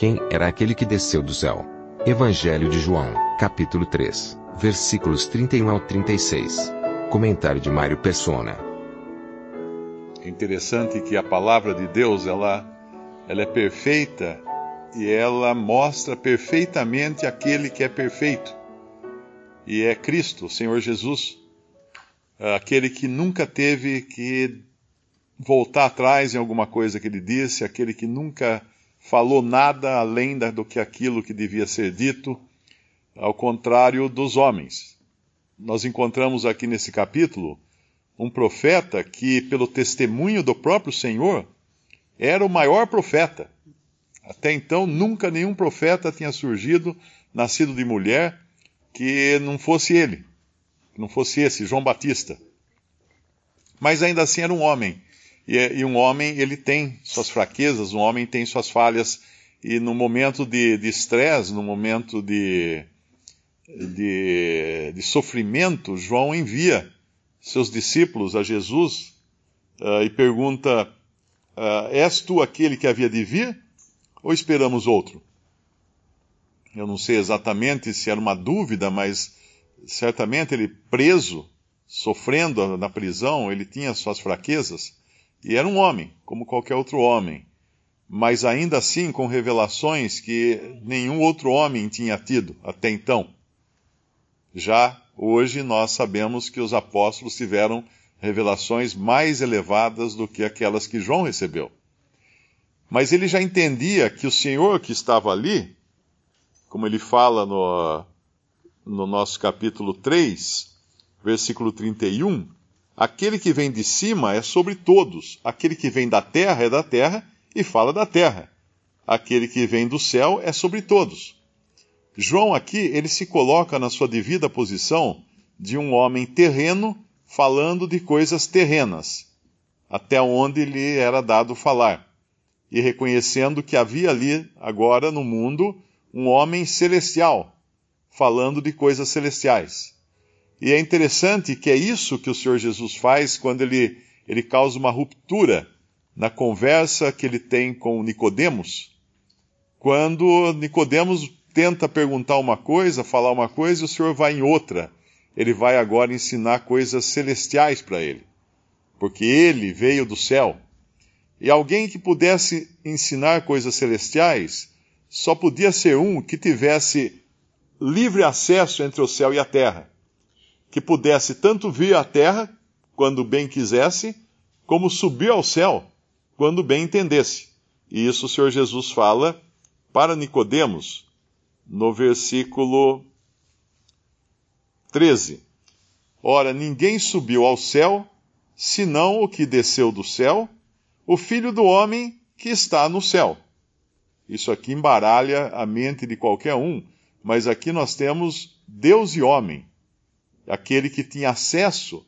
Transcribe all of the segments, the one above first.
Quem era aquele que desceu do céu? Evangelho de João, capítulo 3, versículos 31 ao 36. Comentário de Mário Persona. É interessante que a palavra de Deus, ela, ela é perfeita e ela mostra perfeitamente aquele que é perfeito. E é Cristo, o Senhor Jesus, aquele que nunca teve que voltar atrás em alguma coisa que ele disse, aquele que nunca falou nada além do que aquilo que devia ser dito, ao contrário dos homens. Nós encontramos aqui nesse capítulo um profeta que, pelo testemunho do próprio Senhor, era o maior profeta. Até então, nunca nenhum profeta tinha surgido, nascido de mulher, que não fosse ele, que não fosse esse, João Batista. Mas ainda assim era um homem. E, e um homem, ele tem suas fraquezas, um homem tem suas falhas. E no momento de estresse, no momento de, de, de, sofrimento, João envia seus discípulos a Jesus uh, e pergunta: uh, És tu aquele que havia de vir? Ou esperamos outro? Eu não sei exatamente se era uma dúvida, mas certamente ele preso, sofrendo na prisão, ele tinha suas fraquezas. E era um homem, como qualquer outro homem, mas ainda assim com revelações que nenhum outro homem tinha tido até então. Já hoje nós sabemos que os apóstolos tiveram revelações mais elevadas do que aquelas que João recebeu. Mas ele já entendia que o Senhor que estava ali, como ele fala no, no nosso capítulo 3, versículo 31, Aquele que vem de cima é sobre todos, aquele que vem da terra é da terra e fala da terra. Aquele que vem do céu é sobre todos. João aqui, ele se coloca na sua devida posição de um homem terreno falando de coisas terrenas, até onde lhe era dado falar, e reconhecendo que havia ali, agora no mundo, um homem celestial, falando de coisas celestiais. E é interessante que é isso que o Senhor Jesus faz quando ele, ele causa uma ruptura na conversa que ele tem com Nicodemos. Quando Nicodemos tenta perguntar uma coisa, falar uma coisa, e o Senhor vai em outra. Ele vai agora ensinar coisas celestiais para ele. Porque ele veio do céu. E alguém que pudesse ensinar coisas celestiais só podia ser um que tivesse livre acesso entre o céu e a terra que pudesse tanto vir à terra, quando bem quisesse, como subir ao céu, quando bem entendesse. E isso o Senhor Jesus fala para Nicodemos, no versículo 13. Ora, ninguém subiu ao céu, senão o que desceu do céu, o Filho do homem que está no céu. Isso aqui embaralha a mente de qualquer um, mas aqui nós temos Deus e homem aquele que tinha acesso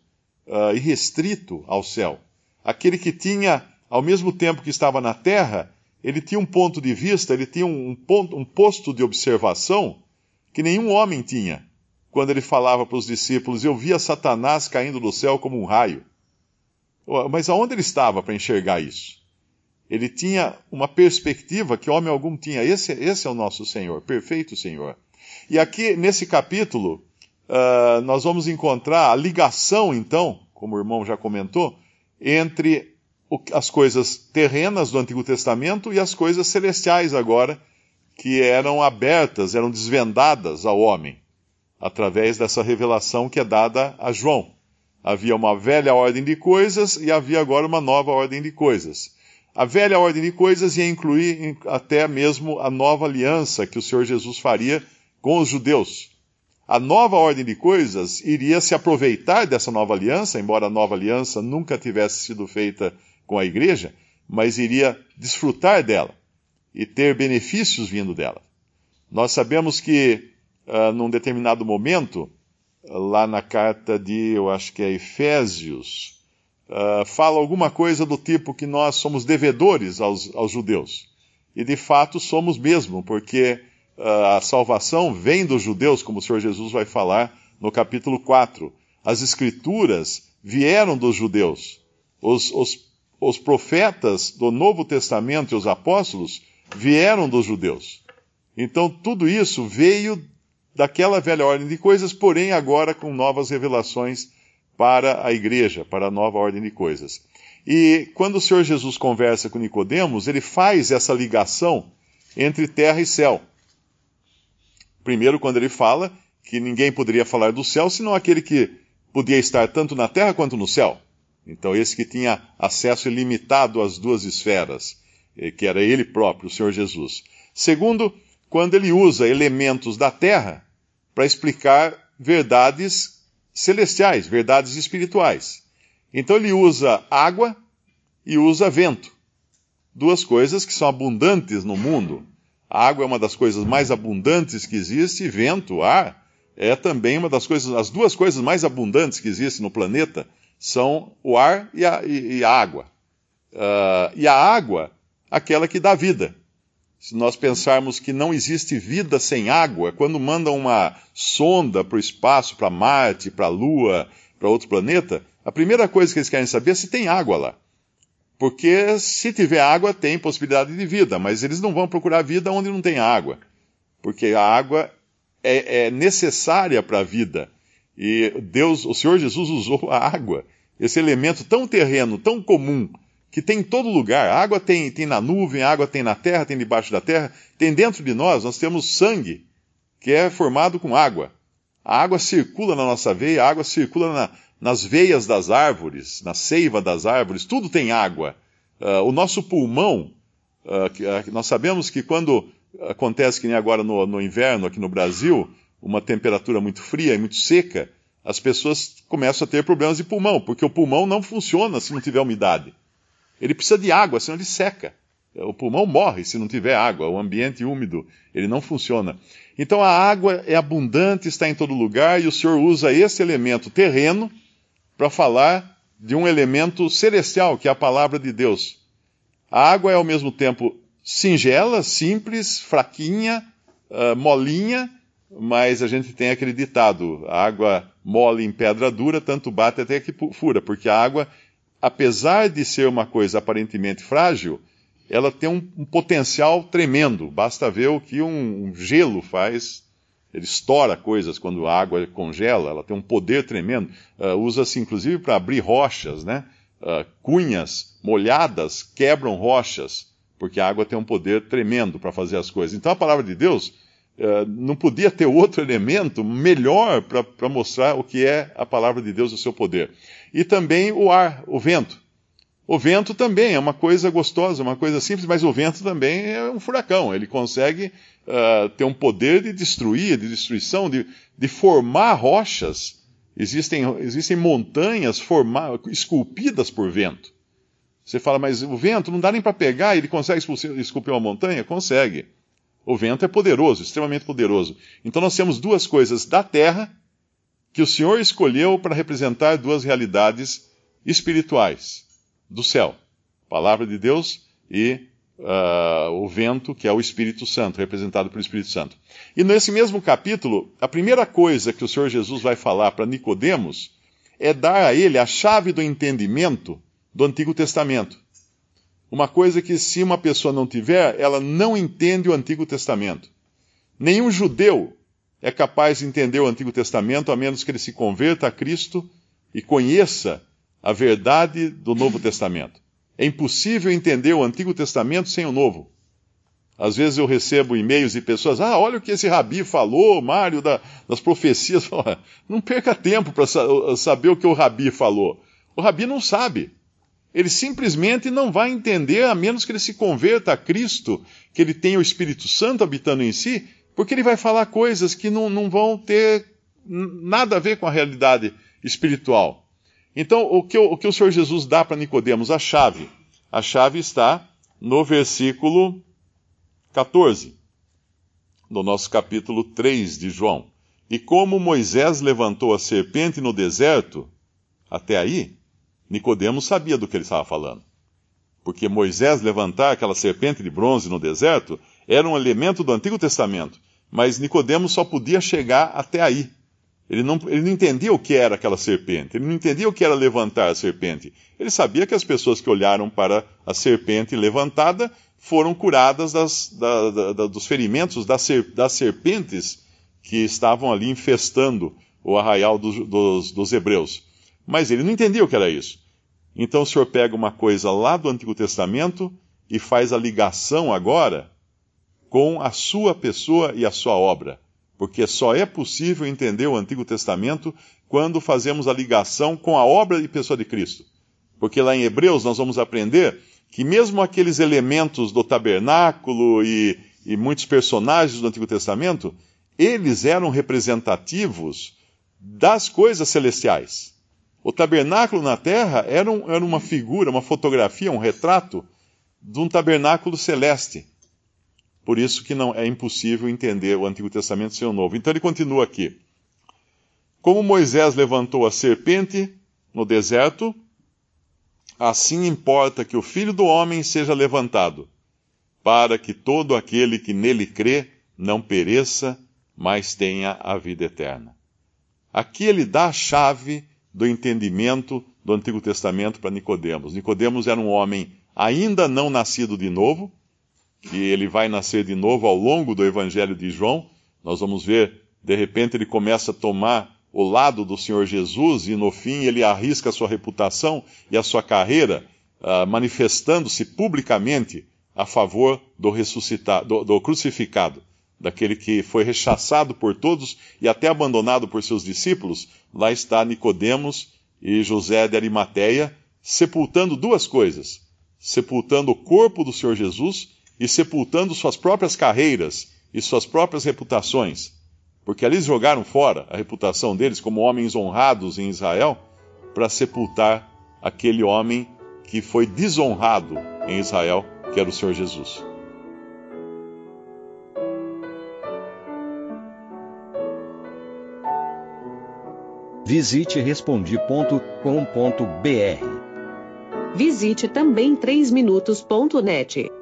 uh, irrestrito ao céu, aquele que tinha, ao mesmo tempo que estava na terra, ele tinha um ponto de vista, ele tinha um, ponto, um posto de observação que nenhum homem tinha. Quando ele falava para os discípulos, eu via Satanás caindo do céu como um raio. Mas aonde ele estava para enxergar isso? Ele tinha uma perspectiva que homem algum tinha. Esse, esse é o nosso Senhor, perfeito Senhor. E aqui, nesse capítulo, uh, nós vamos encontrar a ligação, então, como o irmão já comentou, entre o, as coisas terrenas do Antigo Testamento e as coisas celestiais agora, que eram abertas, eram desvendadas ao homem, através dessa revelação que é dada a João. Havia uma velha ordem de coisas e havia agora uma nova ordem de coisas. A velha ordem de coisas ia incluir até mesmo a nova aliança que o Senhor Jesus faria com os judeus a nova ordem de coisas iria se aproveitar dessa nova aliança, embora a nova aliança nunca tivesse sido feita com a igreja, mas iria desfrutar dela e ter benefícios vindo dela. Nós sabemos que, uh, num determinado momento, lá na carta de, eu acho que é Efésios, uh, fala alguma coisa do tipo que nós somos devedores aos, aos judeus. E de fato somos mesmo, porque a salvação vem dos judeus, como o Senhor Jesus vai falar no capítulo 4. As escrituras vieram dos judeus. Os, os, os profetas do Novo Testamento e os apóstolos vieram dos judeus. Então tudo isso veio daquela velha ordem de coisas, porém agora com novas revelações para a igreja, para a nova ordem de coisas. E quando o Senhor Jesus conversa com Nicodemos, ele faz essa ligação entre terra e céu. Primeiro, quando ele fala que ninguém poderia falar do céu senão aquele que podia estar tanto na terra quanto no céu. Então, esse que tinha acesso ilimitado às duas esferas, eh, que era ele próprio, o Senhor Jesus. Segundo, quando ele usa elementos da terra para explicar verdades celestiais, verdades espirituais. Então ele usa água e usa vento. Duas coisas que são abundantes no mundo. A água é uma das coisas mais abundantes que existe, e vento, ar, é também uma das coisas, as duas coisas mais abundantes que existem no planeta são o ar e a, e, e a água. Uh, e a água, aquela que dá vida. Se nós pensarmos que não existe vida sem água, quando mandam uma sonda para o espaço, para Marte, para a Lua, para outro planeta, a primeira coisa que eles querem saber é se tem água lá. Porque se tiver água, tem possibilidade de vida, mas eles não vão procurar vida onde não tem água. Porque a água é, é necessária para a vida. E Deus, o Senhor Jesus usou a água, esse elemento tão terreno, tão comum, que tem em todo lugar. A água tem, tem na nuvem, a água tem na terra, tem debaixo da terra, tem dentro de nós, nós temos sangue, que é formado com água. A água circula na nossa veia, a água circula na, nas veias das árvores, na seiva das árvores, tudo tem água. Uh, o nosso pulmão, uh, nós sabemos que quando acontece que nem agora no, no inverno aqui no Brasil, uma temperatura muito fria e muito seca, as pessoas começam a ter problemas de pulmão, porque o pulmão não funciona se não tiver umidade. Ele precisa de água, senão ele seca. O pulmão morre se não tiver água, o ambiente úmido, ele não funciona. Então a água é abundante, está em todo lugar, e o Senhor usa esse elemento terreno para falar de um elemento celestial, que é a palavra de Deus. A água é ao mesmo tempo singela, simples, fraquinha, uh, molinha, mas a gente tem aquele ditado: a água mole em pedra dura, tanto bate até que fura, porque a água apesar de ser uma coisa aparentemente frágil, ela tem um, um potencial tremendo. Basta ver o que um, um, gelo faz. Ele estoura coisas quando a água congela, ela tem um poder tremendo. Uh, Usa-se inclusive para abrir rochas, né? Uh, cunhas molhadas quebram rochas, porque a água tem um poder tremendo para fazer as coisas. Então a palavra de Deus uh, não podia ter outro elemento melhor para mostrar o que é a palavra de Deus, o seu poder e também o ar, o vento. O vento também é uma coisa gostosa, uma coisa simples, mas o vento também é um furacão. Ele consegue uh, ter um poder de destruir, de destruição, de, de formar rochas. Existem, existem montanhas formar, esculpidas por vento. Você fala, mas o vento não dá nem para pegar, ele consegue esculpir uma montanha? Consegue. O vento é poderoso, extremamente poderoso. Então nós temos duas coisas da terra que o Senhor escolheu para representar duas realidades espirituais do céu: palavra de Deus e uh, o vento, que é o Espírito Santo, representado pelo Espírito Santo. E nesse mesmo capítulo, a primeira coisa que o Senhor Jesus vai falar para Nicodemos é dar a ele a chave do entendimento do Antigo Testamento. Uma coisa que, se uma pessoa não tiver, ela não entende o Antigo Testamento. Nenhum judeu é capaz de entender o Antigo Testamento a menos que ele se converta a Cristo e conheça a verdade do Novo Testamento. É impossível entender o Antigo Testamento sem o Novo. Às vezes eu recebo e-mails de pessoas, ah, olha o que esse rabi falou, Mário, da, das profecias. Não perca tempo para saber o que o rabi falou. O rabi não sabe. Ele simplesmente não vai entender a menos que ele se converta a Cristo, que ele tenha o Espírito Santo habitando em si porque ele vai falar coisas que não, não vão ter nada a ver com a realidade espiritual. Então, o que, o, o que o Senhor Jesus dá para Nicodemos? A chave. A chave está no versículo 14, do nosso capítulo 3 de João. E como Moisés levantou a serpente no deserto, até aí, Nicodemos sabia do que ele estava falando. Porque Moisés levantar aquela serpente de bronze no deserto era um elemento do Antigo Testamento, mas Nicodemos só podia chegar até aí. Ele não, ele não entendia o que era aquela serpente, ele não entendia o que era levantar a serpente. Ele sabia que as pessoas que olharam para a serpente levantada foram curadas das, da, da, dos ferimentos das, das, serpentes que estavam ali infestando o arraial dos, dos, dos hebreus. Mas ele não entendia o que era isso. Então o Senhor pega uma coisa lá do Antigo Testamento e faz a ligação agora com a sua pessoa e a sua obra. Porque só é possível entender o Antigo Testamento quando fazemos a ligação com a obra e pessoa de Cristo. Porque lá em Hebreus nós vamos aprender que mesmo aqueles elementos do tabernáculo e, e muitos personagens do Antigo Testamento, eles eram representativos das coisas celestiais. O tabernáculo na terra era, um, era uma figura, uma fotografia, um retrato de um tabernáculo celeste. Por isso que não é impossível entender o Antigo Testamento sem o Novo. Então ele continua aqui. Como Moisés levantou a serpente no deserto, assim importa que o Filho do Homem seja levantado, para que todo aquele que nele crê não pereça, mas tenha a vida eterna. Aqui ele dá a chave do entendimento do Antigo Testamento para Nicodemos. Nicodemos era um homem ainda não nascido de novo, que ele vai nascer de novo ao longo do Evangelho de João. Nós vamos ver, de repente ele começa a tomar o lado do Senhor Jesus e no fim ele arrisca a sua reputação e a sua carreira, uh, manifestando-se publicamente a favor do ressuscitado, do, do crucificado daquele que foi rechaçado por todos e até abandonado por seus discípulos, lá está Nicodemos e José de Arimateia sepultando duas coisas: sepultando o corpo do Senhor Jesus e sepultando suas próprias carreiras e suas próprias reputações. Porque ali jogaram fora a reputação deles como homens honrados em Israel para sepultar aquele homem que foi desonrado em Israel, que era o Senhor Jesus. Visite respondi.com.br. Visite também 3minutos.net.